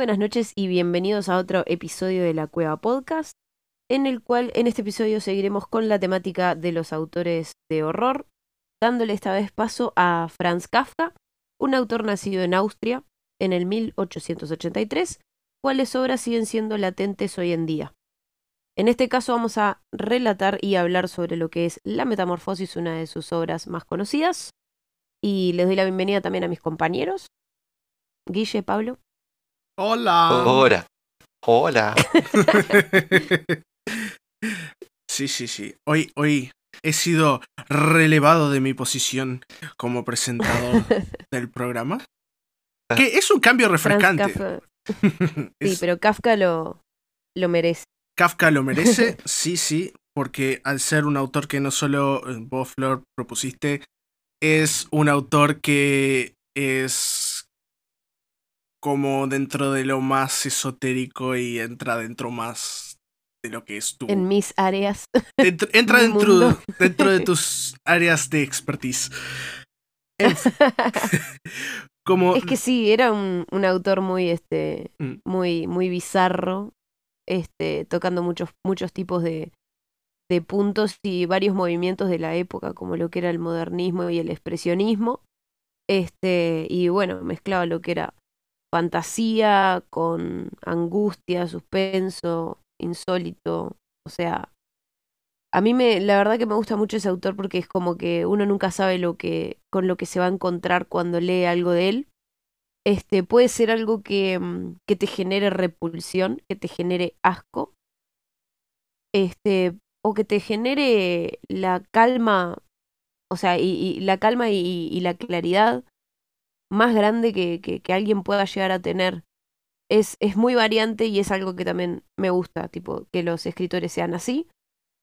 Buenas noches y bienvenidos a otro episodio de la Cueva Podcast, en el cual en este episodio seguiremos con la temática de los autores de horror, dándole esta vez paso a Franz Kafka, un autor nacido en Austria, en el 1883, cuáles obras siguen siendo latentes hoy en día. En este caso vamos a relatar y hablar sobre lo que es La Metamorfosis, una de sus obras más conocidas. Y les doy la bienvenida también a mis compañeros. Guille, Pablo. Hola. Hola. Hola. sí, sí, sí. Hoy, hoy he sido relevado de mi posición como presentador del programa. Que es un cambio refrescante. sí, pero Kafka lo, lo merece. Kafka lo merece, sí, sí, porque al ser un autor que no solo eh, vos, Flor, propusiste, es un autor que es como dentro de lo más esotérico y entra dentro más de lo que es tu... En mis áreas. Entra, dentro, dentro de tus áreas de expertise. Es que sí, era un, autor muy, este, mm. muy, muy bizarro, este, tocando muchos, muchos tipos de, de puntos y varios movimientos de la época, como lo que era el modernismo y el expresionismo. Este, y bueno, mezclaba lo que era fantasía con angustia, suspenso, insólito. O sea, a mí me, la verdad que me gusta mucho ese autor porque es como que uno nunca sabe lo que, con lo que se va a encontrar cuando lee algo de él. Este, puede ser algo que, mm, que te genere repulsión, que te genere asco, este, o que te genere la calma, o sea, y, la calma y, la claridad más grande que, que, alguien pueda llegar a tener. Es, es muy variante y es algo que también me gusta, tipo, que los escritores sean así.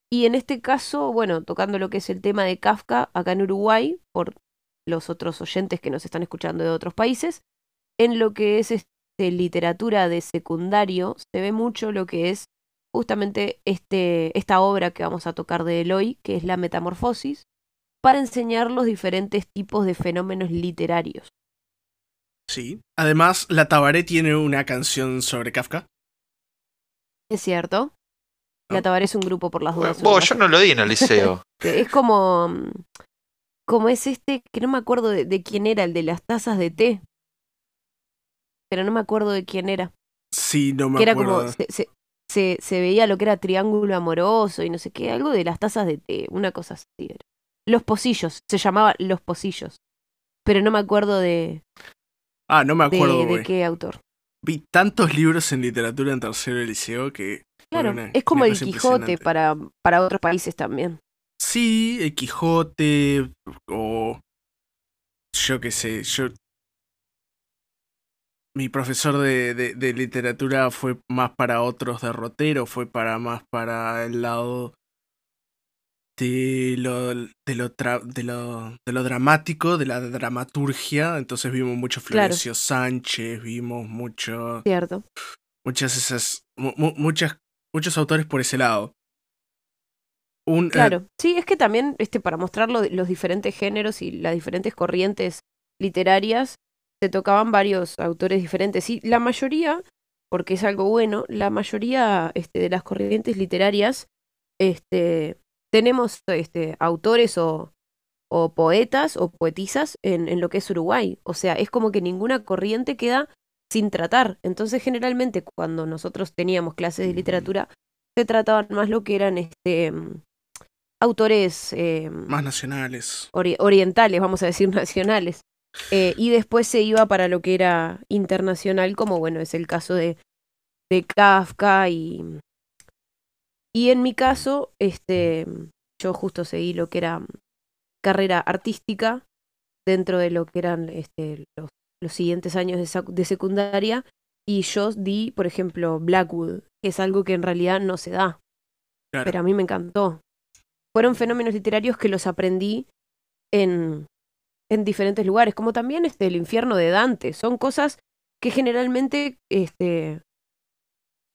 Y en este caso, bueno, tocando lo que es el tema de Kafka acá en Uruguay, por los otros oyentes que nos están escuchando de otros países, en lo que es este, literatura de secundario se ve mucho lo que es justamente este, esta obra que vamos a tocar de Eloy, que es la Metamorfosis, para enseñar los diferentes tipos de fenómenos literarios. Sí, además la Tabaré tiene una canción sobre Kafka. Es cierto. La Tabaré es un grupo por las dudas. yo no lo di en el liceo. es como. Como es este, que no me acuerdo de, quién era, el de las tazas de té. Pero no me acuerdo de quién era. Sí, no me que acuerdo. Era como. Se, se, veía lo que era triángulo amoroso y no sé qué, algo de las tazas de té, una cosa así era. Los pocillos, se llamaba Los Pocillos. Pero no me acuerdo de. Ah, no me acuerdo. De, de qué autor. Vi tantos libros en literatura en tercero de liceo que Claro, es como el Quijote para, para otros países también. Sí, el Quijote o yo qué sé, yo... Mi profesor de, de, literatura fue más para otros derroteros, fue para más para el lado de lo, de lo, de lo, de lo dramático, de la dramaturgia. Entonces vimos mucho Florencio Sánchez, vimos mucho... Cierto. Muchas esas... muchas muchos autores por ese lado. Un, eh, claro, sí, es que también este, para mostrar los diferentes géneros y las diferentes corrientes literarias, se tocaban varios autores diferentes. Y la mayoría, porque es algo bueno, la mayoría este, de las corrientes literarias, este, tenemos este, autores o, o poetas o poetisas en, en, lo que es Uruguay. O sea, es como que ninguna corriente queda sin tratar. Entonces, generalmente, cuando nosotros teníamos clases de literatura, se trataban más lo que eran este autores eh, más nacionales. orientales, vamos a decir nacionales. Eh, y después se iba para lo que era internacional, como bueno, es el caso de, de Kafka y. Y en mi caso, este, yo justo seguí lo que era carrera artística dentro de lo que eran este, los los siguientes años de, secundaria y yo di, por ejemplo, Blackwood, que es algo que en realidad no se da. Pero a mí me encantó. Fueron fenómenos literarios que los aprendí en, en diferentes lugares, como también este, el infierno de Dante. Son cosas que generalmente este,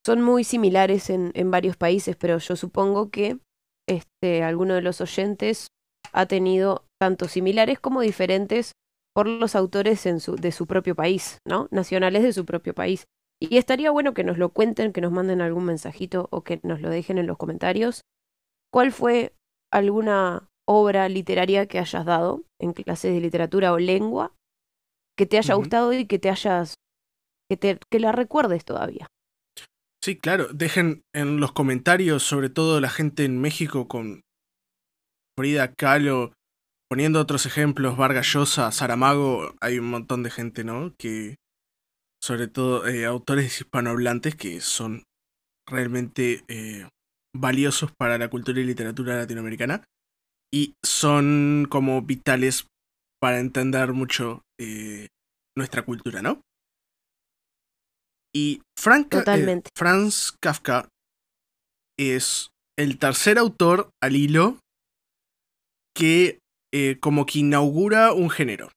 son muy similares en, en varios países, pero yo supongo que este, alguno de los oyentes ha tenido tanto similares como diferentes por los autores en su, de su propio país, ¿no? Nacionales de su propio país. Y estaría bueno que nos lo cuenten, que nos manden algún mensajito o que nos lo dejen en los comentarios. ¿Cuál fue alguna obra literaria que hayas dado en clases de literatura o lengua que te haya gustado y que te hayas que, te, que la recuerdes todavía? Sí, claro. Dejen en los comentarios, sobre todo la gente en México con Frida Kahlo, poniendo otros ejemplos, Vargas Llosa, Saramago, hay un montón de gente, ¿no? Que, sobre todo, eh, autores hispanohablantes que son realmente eh, valiosos para la cultura y literatura latinoamericana y son como vitales para entender mucho eh, nuestra cultura, ¿no? Y Frank, eh, Franz Kafka es el tercer autor al hilo que eh, como que inaugura un género.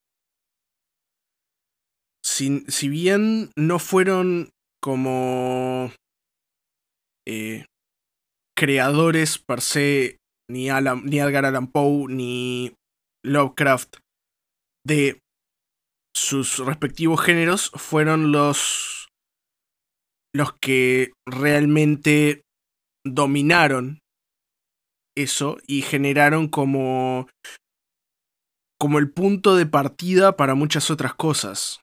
Si, si bien no fueron como eh, creadores per se, ni, ni Edgar Allan Poe, ni Lovecraft, de sus respectivos géneros, fueron los los que realmente dominaron eso y generaron como como el punto de partida para muchas otras cosas.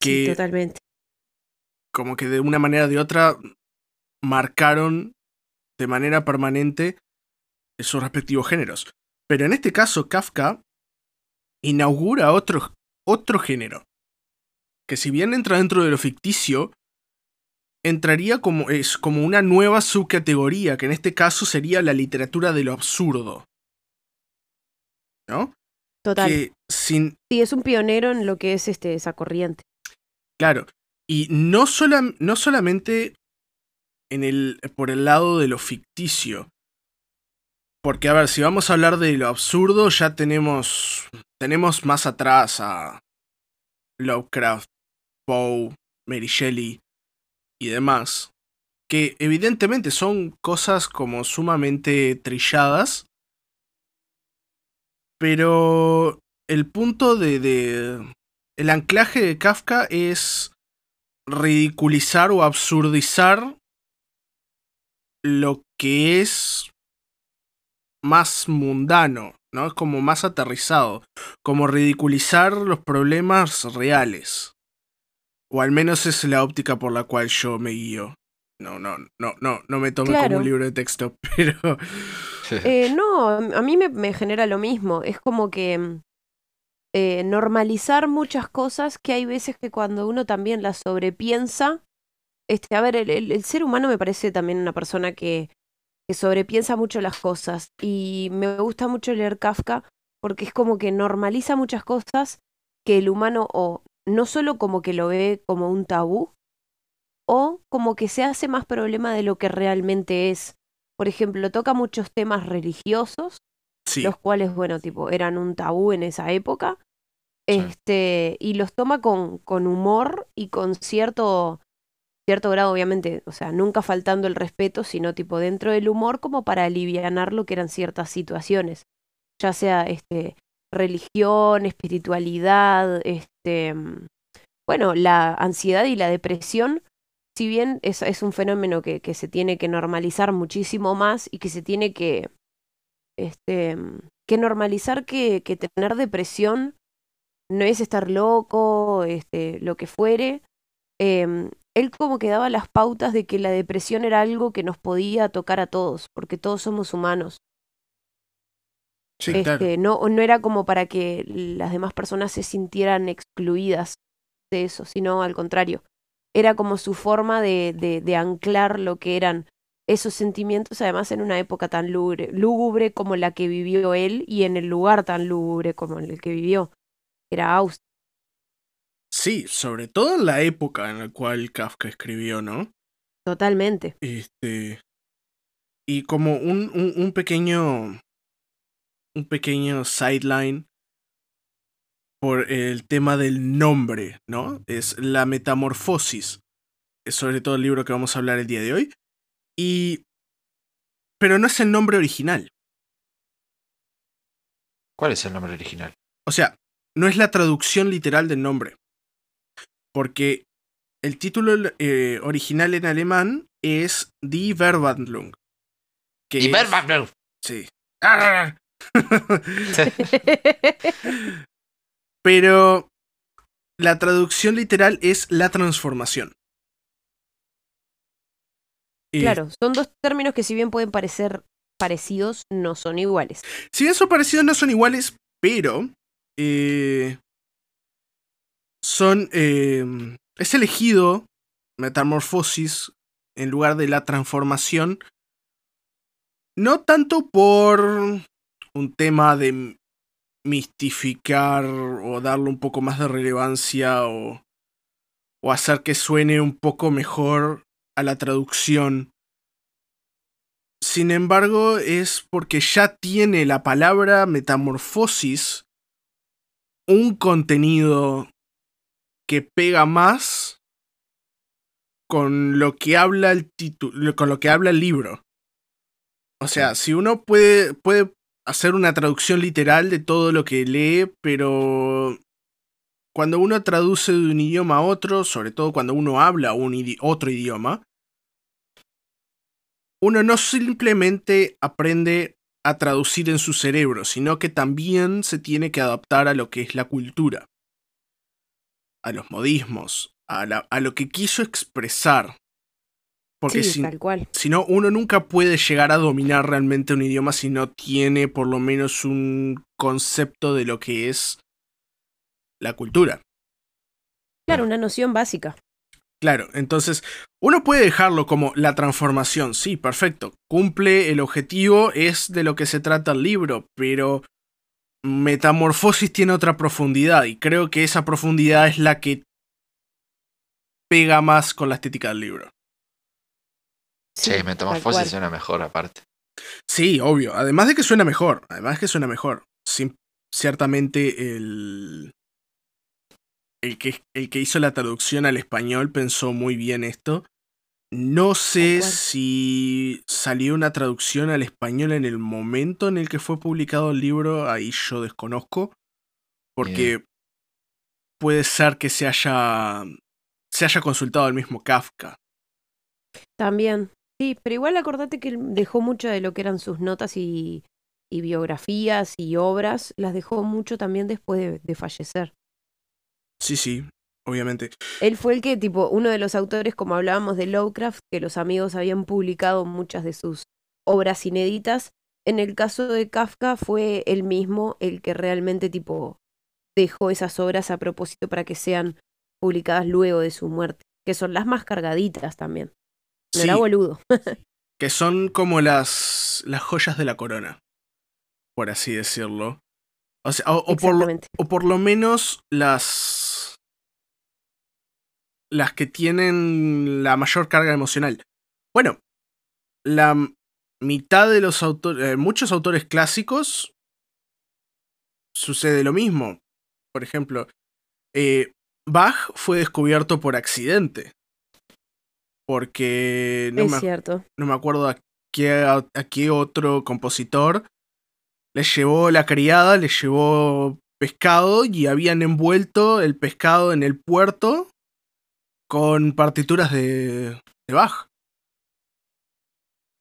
Que sí, totalmente. Como que de una manera o de otra marcaron de manera permanente esos respectivos géneros. Pero en este caso, Kafka inaugura otro, otro género. Que si bien entra dentro de lo ficticio, entraría como, es, como una nueva subcategoría, que en este caso sería la literatura de lo absurdo. ¿No? Total. sin... Sí, es un pionero en lo que es este, esa corriente. Claro. Y no, no solamente en el, por el lado de lo ficticio. Porque, a ver, si vamos a hablar de lo absurdo, ya tenemos, tenemos más atrás a Lovecraft, Poe, Mary Shelley, y demás, que evidentemente son cosas como sumamente trilladas, pero el punto de, de el anclaje de Kafka es ridiculizar o absurdizar lo que es más mundano, ¿no? Es como más aterrizado, como ridiculizar los problemas reales. O al menos es la óptica por la cual yo me guío. No, no, no, no, no me tome como un libro de texto, pero. Eh, no, a mí me, genera lo mismo. Es como que eh, normalizar muchas cosas que hay veces que cuando uno también las sobrepiensa. Este, a ver, el, ser humano me parece también una persona que, que sobrepiensa mucho las cosas. Y me gusta mucho leer Kafka porque es como que normaliza muchas cosas que el humano o no solo como que lo ve como un tabú, o como que se hace más problema de lo que realmente es. Por ejemplo, toca muchos temas religiosos, los cuales, bueno, tipo, eran un tabú en esa época. Este, y los toma con, con humor y con cierto, cierto grado, obviamente, o sea, nunca faltando el respeto, sino tipo dentro del humor como para aliviar lo que eran ciertas situaciones. Ya sea este, religión, espiritualidad, este, bueno, la ansiedad y la depresión, si bien es, es un fenómeno que, que, se tiene que normalizar muchísimo más y que se tiene que, este, que normalizar que, que tener depresión no es estar loco, este, lo que fuere. Em, él como que daba las pautas de que la depresión era algo que nos podía tocar a todos, porque todos somos humanos. Este, no, no era como para que las demás personas se sintieran excluidas de eso, sino al contrario. Era como su forma de, de, de anclar lo que eran esos sentimientos, además en una época tan lúgubre, lúgubre como la que vivió él y en el lugar tan lúgubre como en el que vivió. Era Austria. Sí, sobre todo en la época en la cual Kafka escribió, ¿no? Totalmente. Este. Y como un, un, pequeño. Un pequeño sideline por el tema del nombre, ¿no? Es la metamorfosis. Es sobre todo el libro que vamos a hablar el día de hoy. Y. Pero no es el nombre original. ¿Cuál es el nombre original? O sea, no es la traducción literal del nombre. Porque el título eh, original en alemán es Die Verwandlung. Die Verwandlung. Sí. Pero la traducción literal es la transformación. Claro, son dos términos que si bien pueden parecer parecidos, no son iguales. Si bien son parecidos, no son iguales, pero eh, son... Eh, es elegido metamorfosis en lugar de la transformación, no tanto por un tema de mistificar o darle un poco más de relevancia o, o hacer que suene un poco mejor a la traducción. Sin embargo, es porque ya tiene la palabra metamorfosis un contenido que pega más con lo que habla el título, con lo que habla el libro. O sea, si uno puede, puede hacer una traducción literal de todo lo que lee, pero cuando uno traduce de un idioma a otro, sobre todo cuando uno habla un otro idioma, uno no simplemente aprende a traducir en su cerebro, sino que también se tiene que adaptar a lo que es la cultura a los modismos, a, a lo que quiso expresar. Porque si, si no, uno nunca puede llegar a dominar realmente un idioma si no tiene por lo menos un concepto de lo que es la cultura. Claro, una noción básica. Claro, entonces uno puede dejarlo como la transformación, sí, perfecto, cumple el objetivo, es de lo que se trata el libro, pero Metamorfosis tiene otra profundidad y creo que esa profundidad es la que pega más con la estética del libro. Sí, Metamorfosis suena mejor aparte. Sí, obvio. Además de que suena mejor. Además de que suena mejor. ciertamente el, el, que, el que hizo la traducción al español pensó muy bien esto. No sé si salió una traducción al español en el momento en el que fue publicado el libro, ahí yo desconozco, porque puede ser que se haya, se haya consultado al mismo Kafka. También, sí, pero igual acordate que dejó mucho de lo que eran sus notas y, biografías y obras, las dejó mucho también después de fallecer. Sí, sí, obviamente. Él fue el que, tipo, uno de los autores, como hablábamos de Lovecraft, que los amigos habían publicado muchas de sus obras inéditas. En el caso de Kafka fue él mismo el que realmente, tipo, dejó esas obras a propósito para que sean publicadas luego de su muerte, que son las más cargaditas también. No era boludo. que son como las, las joyas de la corona, por así decirlo. O, sea, por o por lo menos las las que tienen la mayor carga emocional. Bueno, la mitad de los autores, eh, muchos autores clásicos sucede lo mismo. Por ejemplo, eh, Bach fue descubierto por accidente. Porque no, me, cierto. no me acuerdo a qué, a qué otro compositor le llevó la criada, le llevó pescado y habían envuelto el pescado en el puerto con partituras de, de Bach.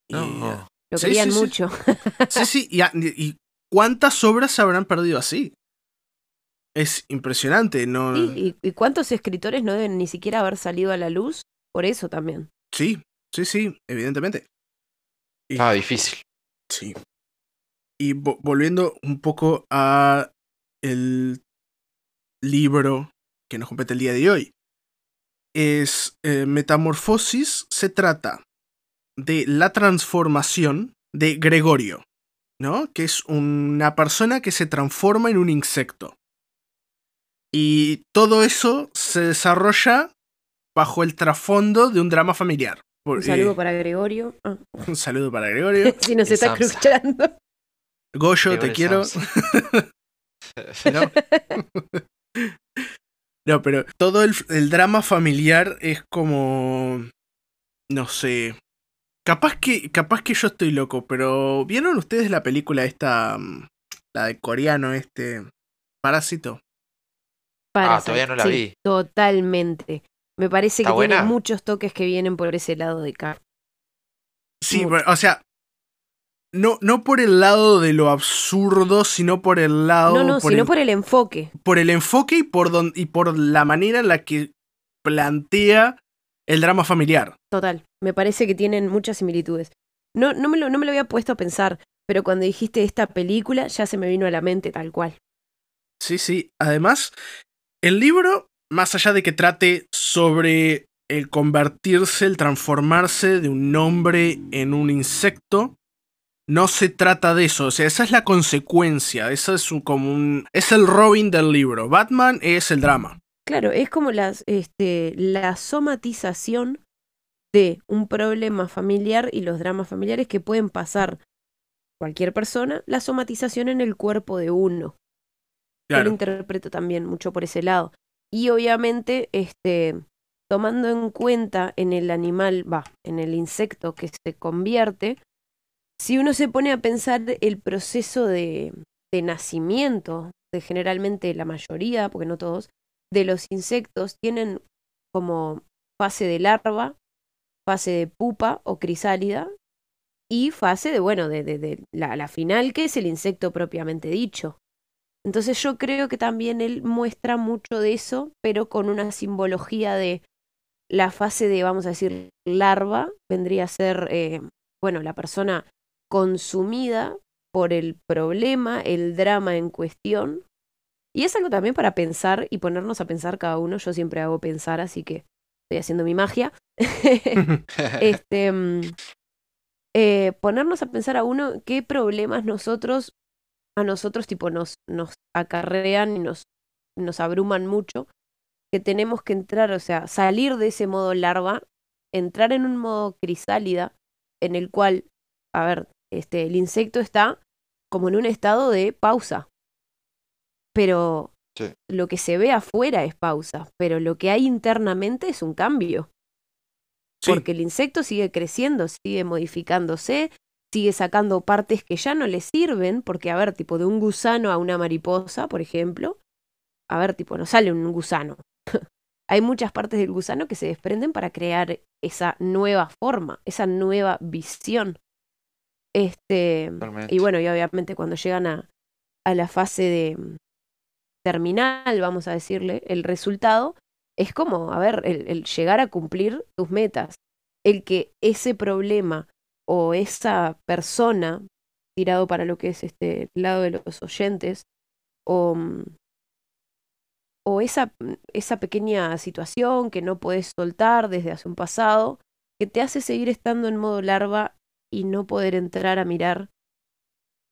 No. Lo querían mucho. Sí, sí, y, y, cuántas obras se habrán perdido así. Es impresionante, ¿no? y, cuántos escritores no deben ni siquiera haber salido a la luz por eso también. Sí, sí, sí, evidentemente. ah, difícil. Sí. Y volviendo un poco a el libro que nos compete el día de hoy es eh, Metamorfosis, se trata de la transformación de Gregorio, ¿no? Que es una persona que se transforma en un insecto. Y todo eso se desarrolla bajo el trasfondo de un drama familiar. un saludo para Gregorio. Ah. Un saludo para Gregorio. si nos está escuchando. Goyo, te quiero. ¿No? no, pero todo el, drama familiar es como. No sé. Capaz que, capaz que yo estoy loco, pero ¿vieron ustedes la película esta? Mm, la de coreano, este. Parásito. ah, todavía no la vi. Totalmente. Me parece que tiene muchos toques que vienen por ese lado de acá. Sí, o sea, no, no por el lado de lo absurdo, sino por el lado. No, no, sino por el enfoque. Por el enfoque y por, y por la manera en la que plantea el drama familiar. Total. Me parece que tienen muchas similitudes. No, no, me lo, no me lo había puesto a pensar, pero cuando dijiste esta película ya se me vino a la mente tal cual. Sí, sí. Además, el libro, más allá de que trate sobre el convertirse, el transformarse de un hombre en un insecto, no se trata de eso, o sea, esa es la consecuencia, esa es como un, es el Robin del libro, Batman es el drama. Claro, es como las, este, la somatización de un problema familiar y los dramas familiares que pueden pasar cualquier persona, la somatización en el cuerpo de uno. Yo lo interpreto también mucho por ese lado. Y obviamente, este, tomando en cuenta en el animal, va, en el insecto que se convierte, si uno se pone a pensar el proceso de, de nacimiento de generalmente la mayoría, porque no todos, de los insectos tienen como fase de larva, fase de pupa o crisálida y fase de, bueno, de, de, la, la, final, que es el insecto propiamente dicho. Entonces yo creo que también él muestra mucho de eso, pero con una simbología de la fase de, vamos a decir, larva, vendría a ser, eh, bueno, la persona consumida por el problema, el drama en cuestión. Y es algo también para pensar y ponernos a pensar cada uno. Yo siempre hago pensar, así que estoy haciendo mi magia. este, mm, eh, ponernos a pensar a uno qué problemas nosotros, a nosotros tipo nos, nos acarrean y nos, nos abruman mucho, que tenemos que entrar, o sea, salir de ese modo larva, entrar en un modo crisálida, en el cual, a ver, este, el insecto está como en un estado de pausa. Pero lo que se ve afuera es pausa, pero lo que hay internamente es un cambio. Porque el insecto sigue creciendo, sigue modificándose, sigue sacando partes que ya no le sirven, porque, a ver, tipo de un gusano a una mariposa, por ejemplo, a ver, tipo, no sale un gusano. Hay muchas partes del gusano que se desprenden para crear esa nueva forma, esa nueva visión. Este, y bueno, y obviamente cuando llegan a, a la fase de mm, terminal, vamos a decirle, el resultado es como, a ver, el, llegar a cumplir tus metas, el que ese problema o esa persona, tirado para lo que es este lado de los oyentes, o, mm, o esa, mm, esa pequeña situación que no puedes soltar desde hace un pasado, que te hace seguir estando en modo larva y no poder entrar a mirar,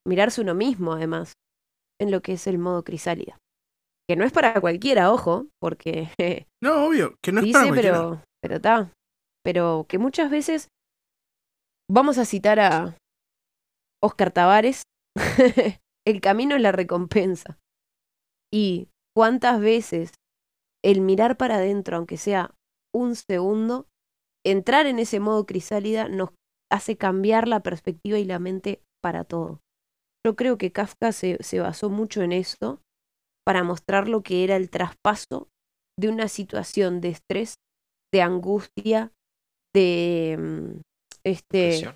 mirarse uno mismo además, en lo que es el modo crisálida. Que no es para cualquiera, ojo, porque... No, obvio, que no es para cualquiera. Pero, pero está. Pero que muchas veces vamos a citar a Oscar Tavares, el camino es la recompensa. Y cuántas veces el mirar para adentro, aunque sea un segundo, entrar en ese modo crisálida nos hace cambiar la perspectiva y la mente para todo. Yo creo que Kafka se, se basó mucho en esto para mostrar lo que era el traspaso de una situación de estrés, de angustia, de este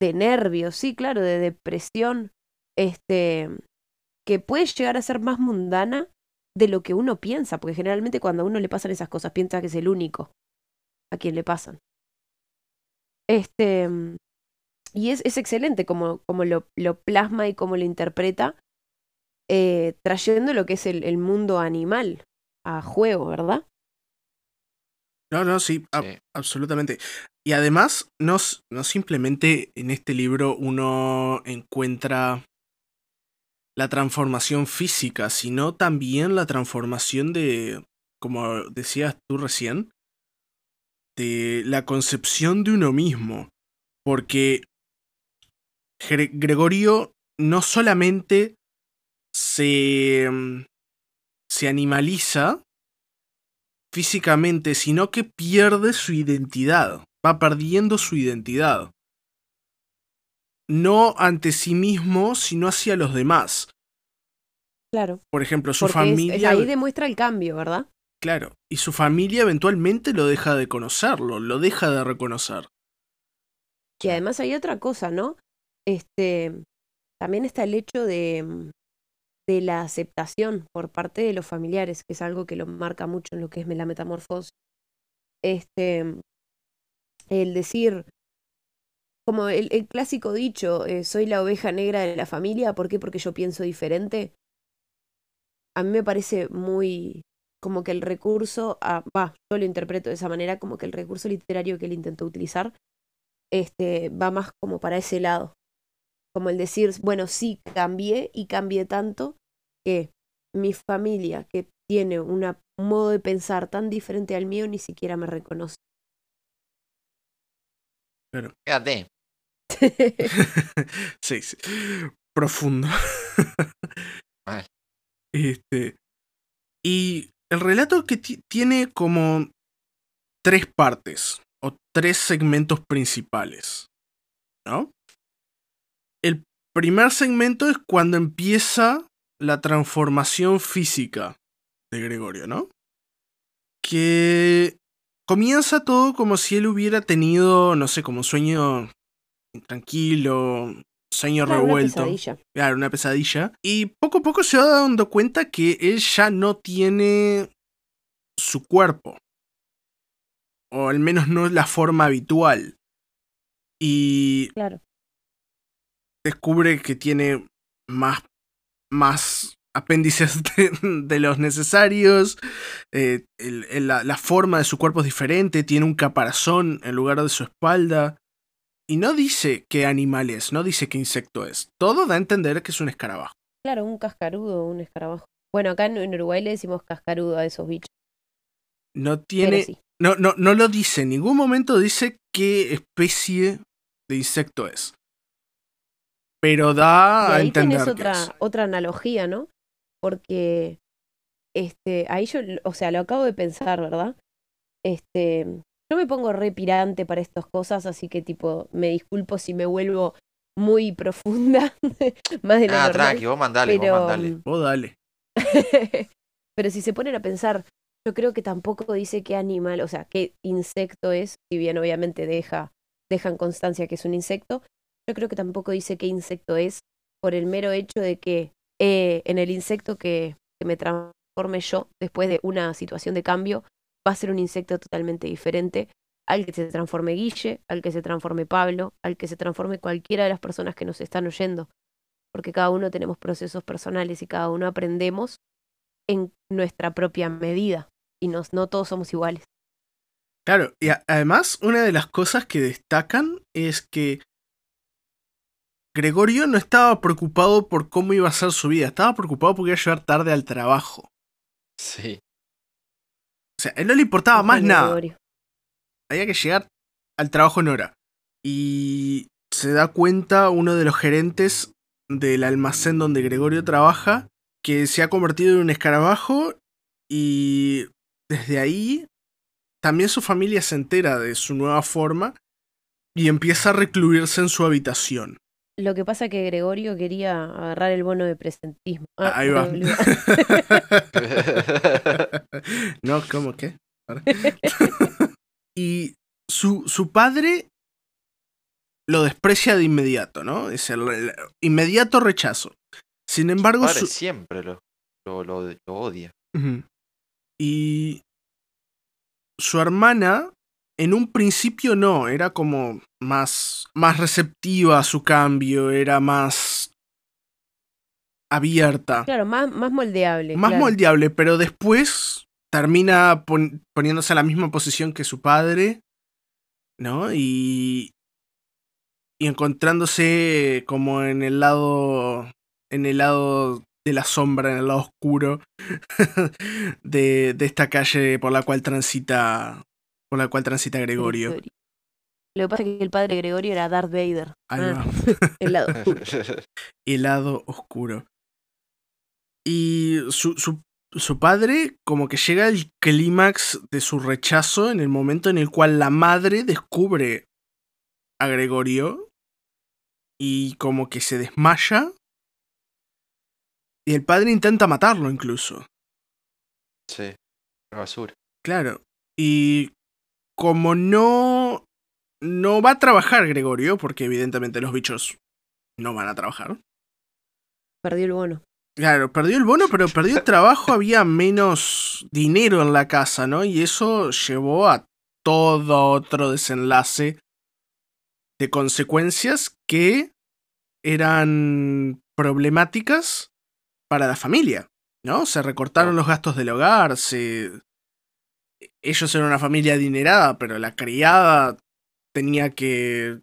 de nervios, sí, claro, de depresión, este que puede llegar a ser más mundana de lo que uno piensa, porque generalmente cuando a uno le pasan esas cosas piensa que es el único a quien le pasan. Este, y es, es excelente como, como lo, lo, plasma y cómo lo interpreta, eh, trayendo lo que es el, el, mundo animal a juego, ¿verdad? No, no, sí, absolutamente. Y además, no, no simplemente en este libro uno encuentra la transformación física, sino también la transformación de, como decías tú recién, de la concepción de uno mismo. Porque Gregorio no solamente se, se animaliza físicamente, sino que pierde su identidad, va perdiendo su identidad. No ante sí mismo, sino hacia los demás. Claro. Por ejemplo, su familia... ahí demuestra el cambio, ¿verdad? Claro. Y su familia eventualmente lo deja de conocerlo, lo deja de reconocer. Y además hay otra cosa, ¿no? Este, también está el hecho de, de la aceptación por parte de los familiares, que es algo que lo marca mucho en lo que es la metamorfosis. Este, el decir, como el, clásico dicho, eh, soy la oveja negra de la familia, ¿por qué? Porque yo pienso diferente. A mí me parece muy como que el recurso, va, yo lo interpreto de esa manera, como que el recurso literario que él intentó utilizar, este, va más como para ese lado. Como el decir, bueno, sí, cambié y cambié tanto que mi familia, que tiene un modo de pensar tan diferente al mío, ni siquiera me reconoce. Claro. Quédate. sí, sí. Profundo. Este. Y el relato que tiene como tres partes o tres segmentos principales. ¿No? El primer segmento es cuando empieza la transformación física de Gregorio, ¿no? Que comienza todo como si él hubiera tenido, no sé, como un sueño tranquilo, sueño revuelto. Una pesadilla. Claro, una pesadilla. Y poco a poco se va dando cuenta que él ya no tiene su cuerpo. O al menos no es la forma habitual. Y claro. descubre que tiene más más apéndices de, los necesarios, eh, la, forma de su cuerpo es diferente, tiene un caparazón en lugar de su espalda. Y no dice qué animal es, no dice qué insecto es. Todo da a entender que es un escarabajo. Claro, un cascarudo, un escarabajo. Bueno, acá en, Uruguay le decimos cascarudo a esos bichos. No tiene. No, no, no lo dice, en ningún momento dice qué especie de insecto es pero da a entender otra, otra analogía, ¿no? Porque este, ahí yo, o sea, lo acabo de pensar, ¿verdad? Este, yo me pongo re pirante para estas cosas, así que tipo, me disculpo si me vuelvo muy profunda, más de lo ah, tranqui, vos mandale, pero, vos mandale. Vos dale. pero si se ponen a pensar, yo creo que tampoco dice qué animal, o sea, qué insecto es, si bien obviamente deja, dejan constancia que es un insecto, yo creo que tampoco dice qué insecto es por el mero hecho de que eh, en el insecto que, me transforme yo después de una situación de cambio va a ser un insecto totalmente diferente al que se transforme Guille, al que se transforme Pablo, al que se transforme cualquiera de las personas que nos están oyendo. Porque cada uno tenemos procesos personales y cada uno aprendemos en nuestra propia medida y nos, no todos somos iguales. Claro, y además una de las cosas que destacan es que Gregorio no estaba preocupado por cómo iba a ser su vida, estaba preocupado porque iba a llegar tarde al trabajo. Sí. O sea, a él no le importaba más nada. Había que llegar al trabajo en hora. Y se da cuenta uno de los gerentes del almacén donde Gregorio trabaja que se ha convertido en un escarabajo y desde ahí también su familia se entera de su nueva forma y empieza a recluirse en su habitación. Lo que pasa es que Gregorio quería agarrar el bono de presentismo. Ah, Ahí va. no, ¿cómo qué? y su, su padre lo desprecia de inmediato, ¿no? Es el, inmediato rechazo. Sin embargo, su... siempre lo, lo, odia. Y su hermana en un principio no, era como más, más receptiva a su cambio, era más abierta. Claro, más, más moldeable. Más moldeable, pero después termina poniéndose a la misma posición que su padre, ¿no? Y, y encontrándose como en el lado en el lado de la sombra, en el lado oscuro de, de esta calle por la cual transita por la cual transita Gregorio. Lo que pasa es que el padre Gregorio era Darth Vader. Ah, el lado oscuro. el lado oscuro. Y su, su, su padre como que llega al clímax de su rechazo en el momento en el cual la madre descubre a Gregorio y como que se desmaya. Y el padre intenta matarlo incluso. Sí, basura. Claro. Y como no no va a trabajar Gregorio, porque evidentemente los bichos no van a trabajar. Perdió el bono. Claro, perdió el bono, pero perdió el trabajo, había menos dinero en la casa, ¿no? Y eso llevó a todo otro desenlace de consecuencias que eran problemáticas para la familia, ¿no? Se recortaron los gastos del hogar, se... Ellos eran una familia adinerada, pero la criada tenía que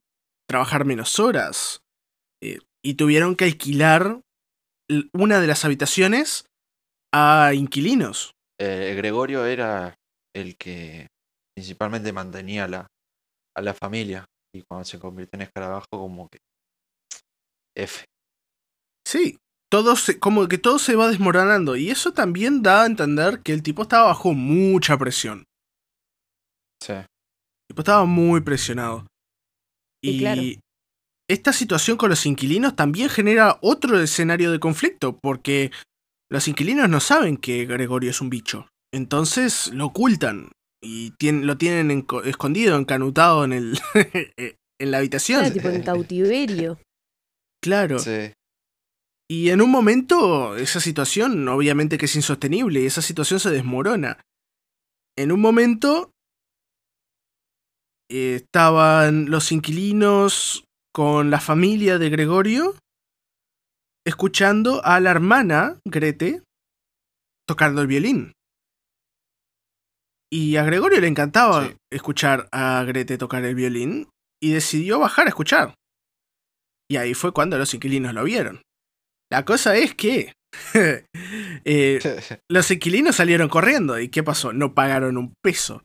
trabajar menos horas. Eh, y tuvieron que alquilar una de las habitaciones a inquilinos. Eh, Gregorio era el que principalmente mantenía la, a la familia. Y cuando se convirtió en escarabajo, como que. F. Sí, todo se, como que todo se va desmoronando. Y eso también da a entender que el tipo estaba bajo mucha presión. Sí. El tipo estaba muy presionado. Y, esta situación con los inquilinos también genera otro escenario de conflicto, porque los inquilinos no saben que Gregorio es un bicho. Entonces lo ocultan y lo tienen escondido, encanutado en, el en la habitación. Claro, tipo en cautiverio. Claro. Y en un momento esa situación obviamente que es insostenible y esa situación se desmorona. En un momento estaban los inquilinos con la familia de Gregorio escuchando a la hermana Grete tocando el violín. Y a Gregorio le encantaba escuchar a Grete tocar el violín y decidió bajar a escuchar. Y ahí fue cuando los inquilinos lo vieron. La cosa es que eh, los inquilinos salieron corriendo. ¿Y qué pasó? No pagaron un peso.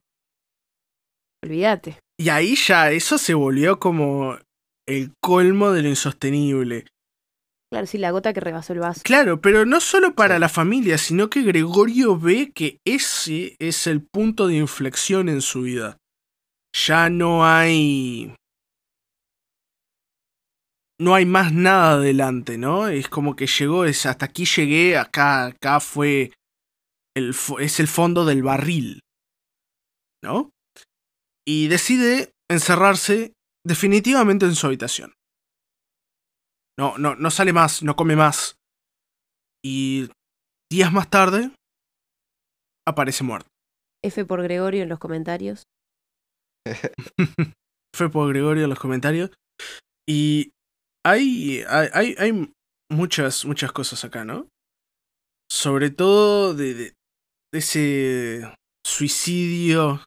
Olvídate. Y ahí ya eso se volvió como el colmo de lo insostenible. Claro, sí, la gota que rebasó el vaso. Claro, pero no solo para la familia, sino que Gregorio ve que ese es el punto de inflexión en su vida. Ya no hay. No hay más nada adelante, ¿no? Es como que llegó, es hasta aquí llegué, acá, acá fue. El, es el fondo del barril. ¿No? y decide encerrarse definitivamente en su habitación. No, no, no sale más, no come más. Y días más tarde aparece muerto. F por Gregorio en los comentarios. F por Gregorio en los comentarios. Y hay, hay, hay muchas, muchas cosas acá, ¿no? Sobre todo de, de ese suicidio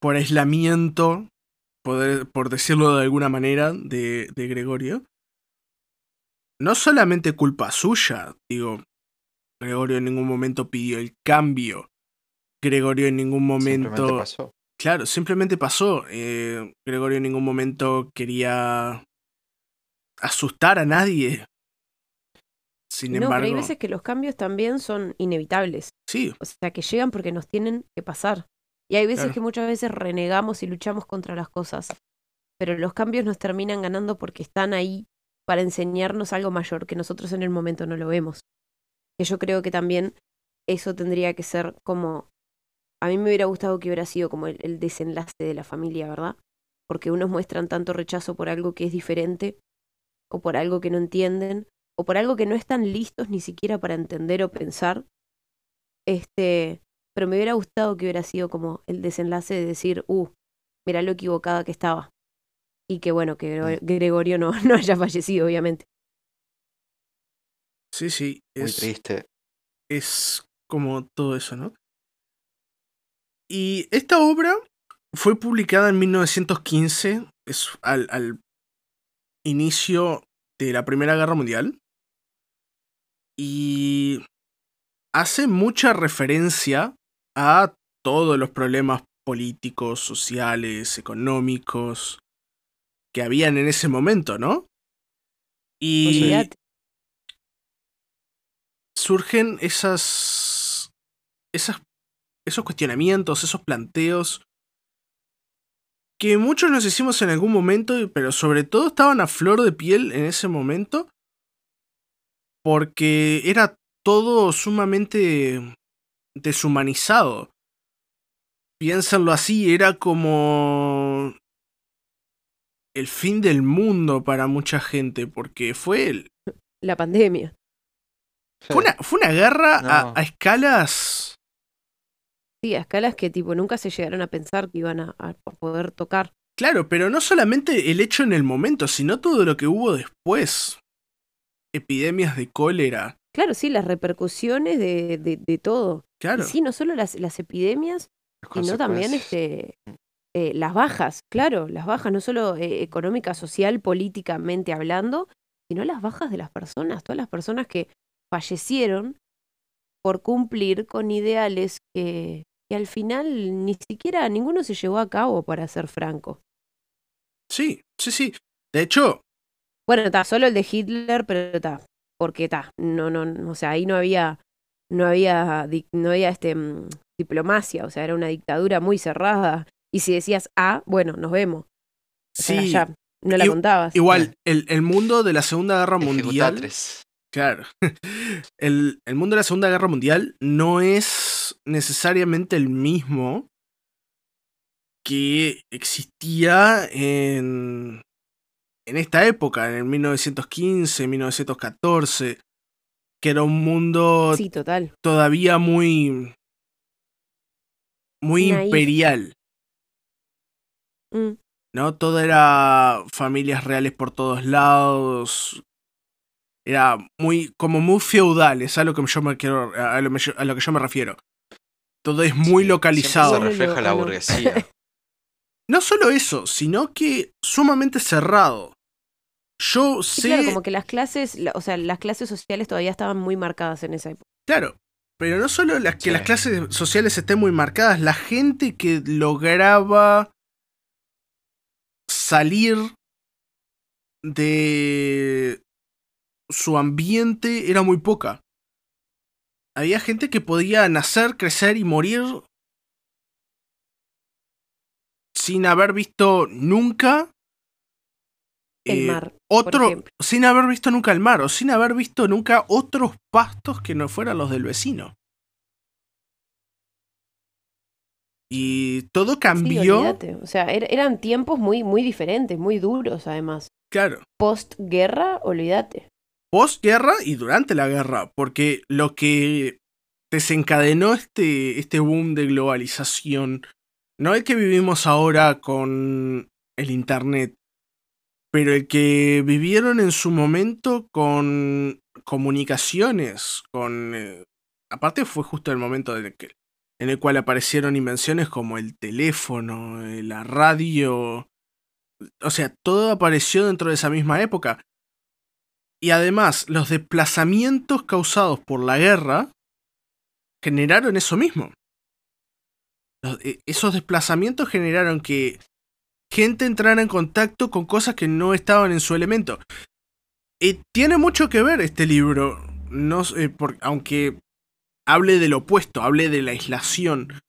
por aislamiento, por, decirlo de alguna manera, de, Gregorio. No solamente culpa suya, digo, Gregorio en ningún momento pidió el cambio. Gregorio en ningún momento... Simplemente pasó. Claro, simplemente pasó. Eh, Gregorio en ningún momento quería asustar a nadie. Sin no, embargo... pero hay veces que los cambios también son inevitables. Sí. O sea, que llegan porque nos tienen que pasar. Y hay veces que muchas veces renegamos y luchamos contra las cosas, pero los cambios nos terminan ganando porque están ahí para enseñarnos algo mayor que nosotros en el momento no lo vemos. Que yo creo que también eso tendría que ser como... A mí me hubiera gustado que hubiera sido como el, desenlace de la familia, ¿verdad? Porque unos muestran tanto rechazo por algo que es diferente, o por algo que no entienden, o por algo que no están listos ni siquiera para entender o pensar. Este, pero me hubiera gustado que hubiera sido como el desenlace de decir, uh, mira lo equivocada que estaba. Y que bueno, que mm. Gregorio no, no haya fallecido, obviamente. Sí, sí. Es, Muy triste. Es como todo eso, ¿no? Y esta obra fue publicada en 1915, es al, al inicio de la Primera Guerra Mundial, Y hace mucha referencia a todos los problemas políticos, sociales, económicos que habían en ese momento, ¿no? Y surgen esas, esas, esos cuestionamientos, esos planteos que muchos nos hicimos en algún momento, pero sobre todo estaban a flor de piel en ese momento, porque era todo sumamente deshumanizado. Piénsanlo así, era como el fin del mundo para mucha gente, porque fue el... La pandemia. Fue una, fue una guerra a, escalas... Sí, a escalas que tipo nunca se llegaron a pensar que iban a, poder tocar. Claro, pero no solamente el hecho en el momento, sino todo lo que hubo después. Epidemias de cólera. Claro, sí, las repercusiones de, de, todo. Claro. sí, no solo las, las epidemias, sino también este, eh, las bajas, claro, las bajas, no solo eh, económica, social, políticamente hablando, sino las bajas de las personas, todas las personas que fallecieron por cumplir con ideales que, que al final ni siquiera ninguno se llevó a cabo, para ser franco. Sí, sí, sí. De hecho. Bueno, está, solo el de Hitler, pero está. Porque está. No, no, o sea, ahí no había. No había. No había este mm, diplomacia. O sea, era una dictadura muy cerrada. Y si decías ah, bueno, nos vemos. sí. ya no la contabas. Igual, el, el, mundo de la Segunda Guerra Mundial. Claro. El, el, mundo de la Segunda Guerra Mundial no es necesariamente el mismo que existía en, en esta época, en el 1915, 1914, que era un mundo sí, total. todavía muy, muy imperial. Mm. ¿No? Todo era familias reales por todos lados, era muy, como muy feudal, es a lo que yo me quiero, a lo, que yo me refiero. Todo es muy localizado. Se refleja la burguesía. No solo eso, sino que sumamente cerrado. Yo sé. claro, como que las clases, o sea, las clases sociales todavía estaban muy marcadas en esa época. Claro, pero no solo las, que las clases sociales estén muy marcadas, la gente que lograba salir de su ambiente era muy poca. Había gente que podía nacer, crecer y morir sin haber visto nunca el eh, mar. Otro, sin haber visto nunca el mar o sin haber visto nunca otros pastos que no fueran los del vecino. Y todo cambió. o sea, er, eran tiempos muy, muy diferentes, muy duros además. Claro. Postguerra, olvídate postguerra y durante la guerra, porque lo que desencadenó este, este boom de globalización no es que vivimos ahora con el Internet, pero el que vivieron en su momento con comunicaciones, con... Eh, aparte fue justo el momento en el, que, en el cual aparecieron invenciones como el teléfono, eh, la radio, o sea, todo apareció dentro de esa misma época. Y además, los desplazamientos causados por la guerra generaron eso mismo. E, esos desplazamientos generaron que gente entrara en contacto con cosas que no estaban en su elemento. Y tiene mucho que ver este libro, no, aunque hable del opuesto, hable de la aislación.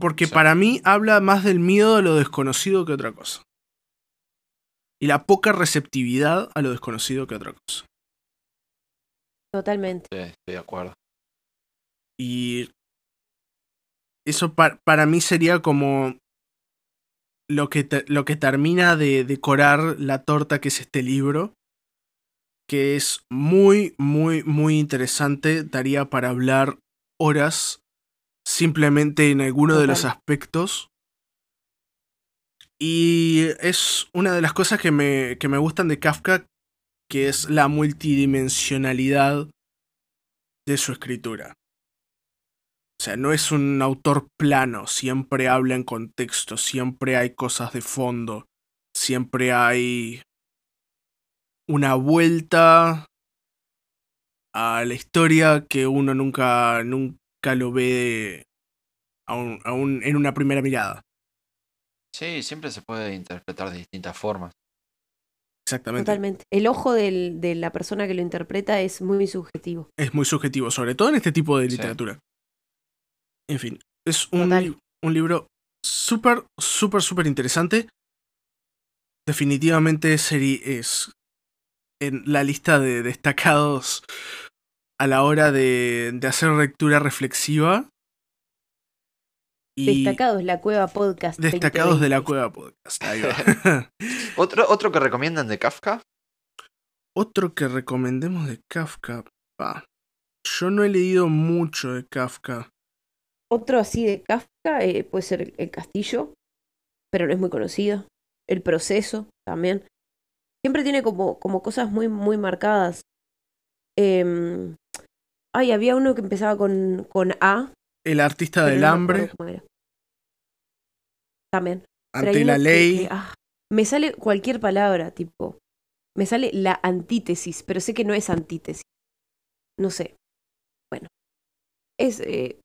Porque para mí habla más del miedo a lo desconocido que otra cosa y la poca receptividad a lo desconocido que otra cosa. Totalmente. Sí, estoy de acuerdo. Y eso para mí sería como lo que, lo que termina de decorar la torta que es este libro, que es muy, muy, muy interesante. Daría para hablar horas simplemente en alguno de los aspectos. Y es una de las cosas que me, que me gustan de Kafka, que es la multidimensionalidad de su escritura. O sea, no es un autor plano, siempre habla en contexto, siempre hay cosas de fondo, siempre hay una vuelta a la historia que uno nunca, nunca lo ve aún, en una primera mirada. Sí, siempre se puede interpretar de distintas formas. Exactamente. Totalmente. El ojo de la persona que lo interpreta es muy subjetivo. Es muy subjetivo, sobre todo en este tipo de literatura. En fin, es un, un libro súper, súper, súper interesante. Definitivamente es en la lista de destacados a la hora de, de hacer lectura reflexiva. Destacados la cueva podcast. Destacados de la cueva podcast. ¿Otro, ¿Otro que recomiendan de Kafka? Otro que recomendemos de Kafka. yo no he leído mucho de Kafka. Otro así de Kafka eh, puede ser El Castillo, pero no es muy conocido. El Proceso también. Siempre tiene como, como cosas muy, muy marcadas. Eh, ay, había uno que empezaba con, con A. El artista del hambre. También. Ante la ley. Ah, me sale cualquier palabra, tipo. Me sale la antítesis, pero sé que no es antítesis. No sé. Bueno. Es. Eh,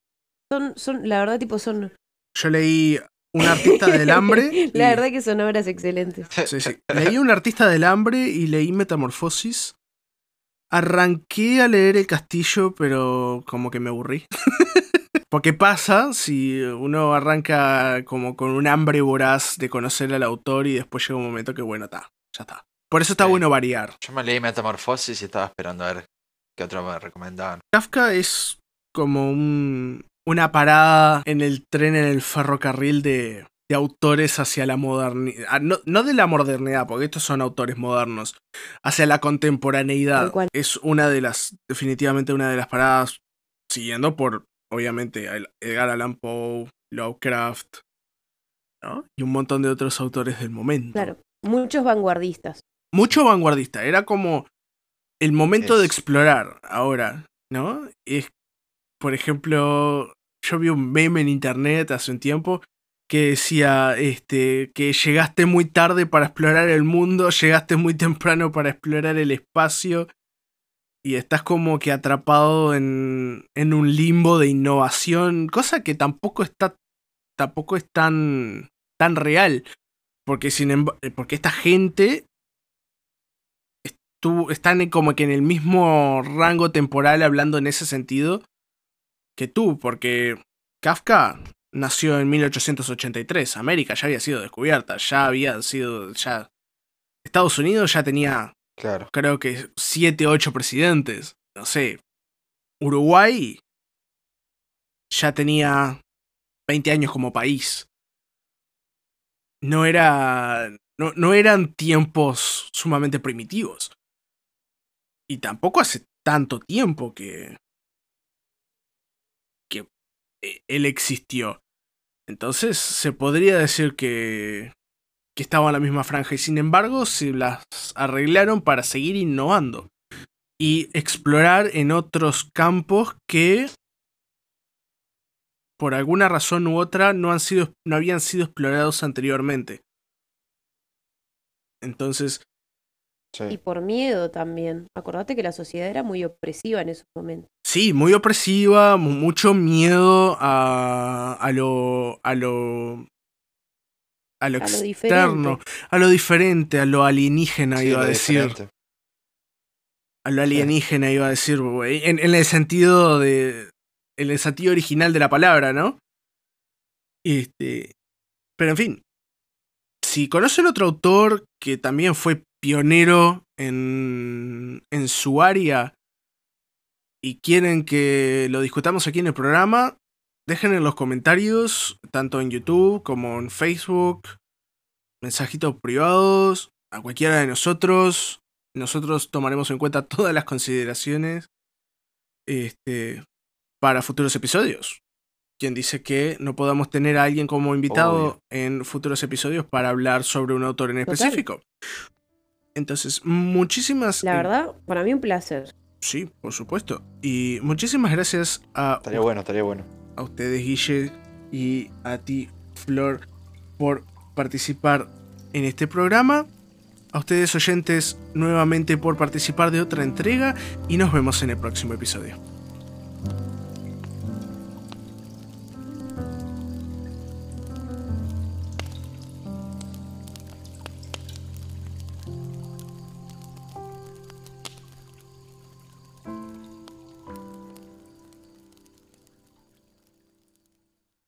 son, son, la verdad, tipo, son. Yo leí un artista del hambre. La verdad que son obras excelentes. Sí, sí. Leí un artista del hambre y leí Metamorfosis. Arranqué a leer El Castillo, pero como que me aburrí. Porque pasa si uno arranca como con un hambre voraz de conocer al autor y después llega un momento que bueno, está, ya está. Por eso está bueno variar. Yo me leí Metamorfosis y estaba esperando a ver qué otro me recomendaban. Kafka es como un, una parada en el tren, en el ferrocarril de, de autores hacia la modernidad. Ah, no, no, de la modernidad, porque estos son autores modernos. Hacia la contemporaneidad. Es una de las, definitivamente una de las paradas, siguiendo por, obviamente, Edgar Allan Poe, Lovecraft, ¿no? Y un montón de otros autores del momento. Claro, muchos vanguardistas. Mucho vanguardista. Era como el momento de explorar ahora, ¿no? Es por ejemplo, yo vi un meme en internet hace un tiempo que decía este, que llegaste muy tarde para explorar el mundo, llegaste muy temprano para explorar el espacio y estás como que atrapado en, en un limbo de innovación, cosa que tampoco está tampoco es tan, tan real, porque, sin porque esta gente estuvo, están como que en el mismo rango temporal hablando en ese sentido que tú, porque Kafka nació en 1883, América ya había sido descubierta, ya había sido, ya... Estados Unidos ya tenía, claro. creo que 7, 8 presidentes, no sé. Uruguay ya tenía 20 años como país. No era. No, no, eran tiempos sumamente primitivos. Y tampoco hace tanto tiempo que. E, él existió. Entonces se podría decir que, que estaba en la misma franja y sin embargo se las arreglaron para seguir innovando y explorar en otros campos que por alguna razón u otra no, han sido, no habían sido explorados anteriormente. Entonces, y por miedo también. Acordate que la sociedad era muy opresiva en esos momentos. Sí, muy opresiva, mucho miedo a, a lo. a lo. A lo externo, a lo diferente, a lo alienígena, iba a decir. A lo alienígena, iba a decir, En, en el sentido de. En el sentido original de la palabra, ¿no? Este. Pero en fin. Si conocen otro autor que también fue pionero en, en su área y quieren que lo discutamos aquí en el programa, dejen en los comentarios, tanto en YouTube como en Facebook, mensajitos privados, a cualquiera de nosotros. Nosotros tomaremos en cuenta todas las consideraciones este, para futuros episodios. Quien dice que no podamos tener a alguien como invitado en futuros episodios para hablar sobre un autor en específico. Entonces, muchísimas... La verdad, para mí un placer. Sí, por supuesto. Y muchísimas gracias a... Estaría bueno, estaría bueno. A ustedes, Guille, y a ti, Flor, por participar en este programa. A ustedes oyentes nuevamente por participar de otra entrega y nos vemos en el próximo episodio.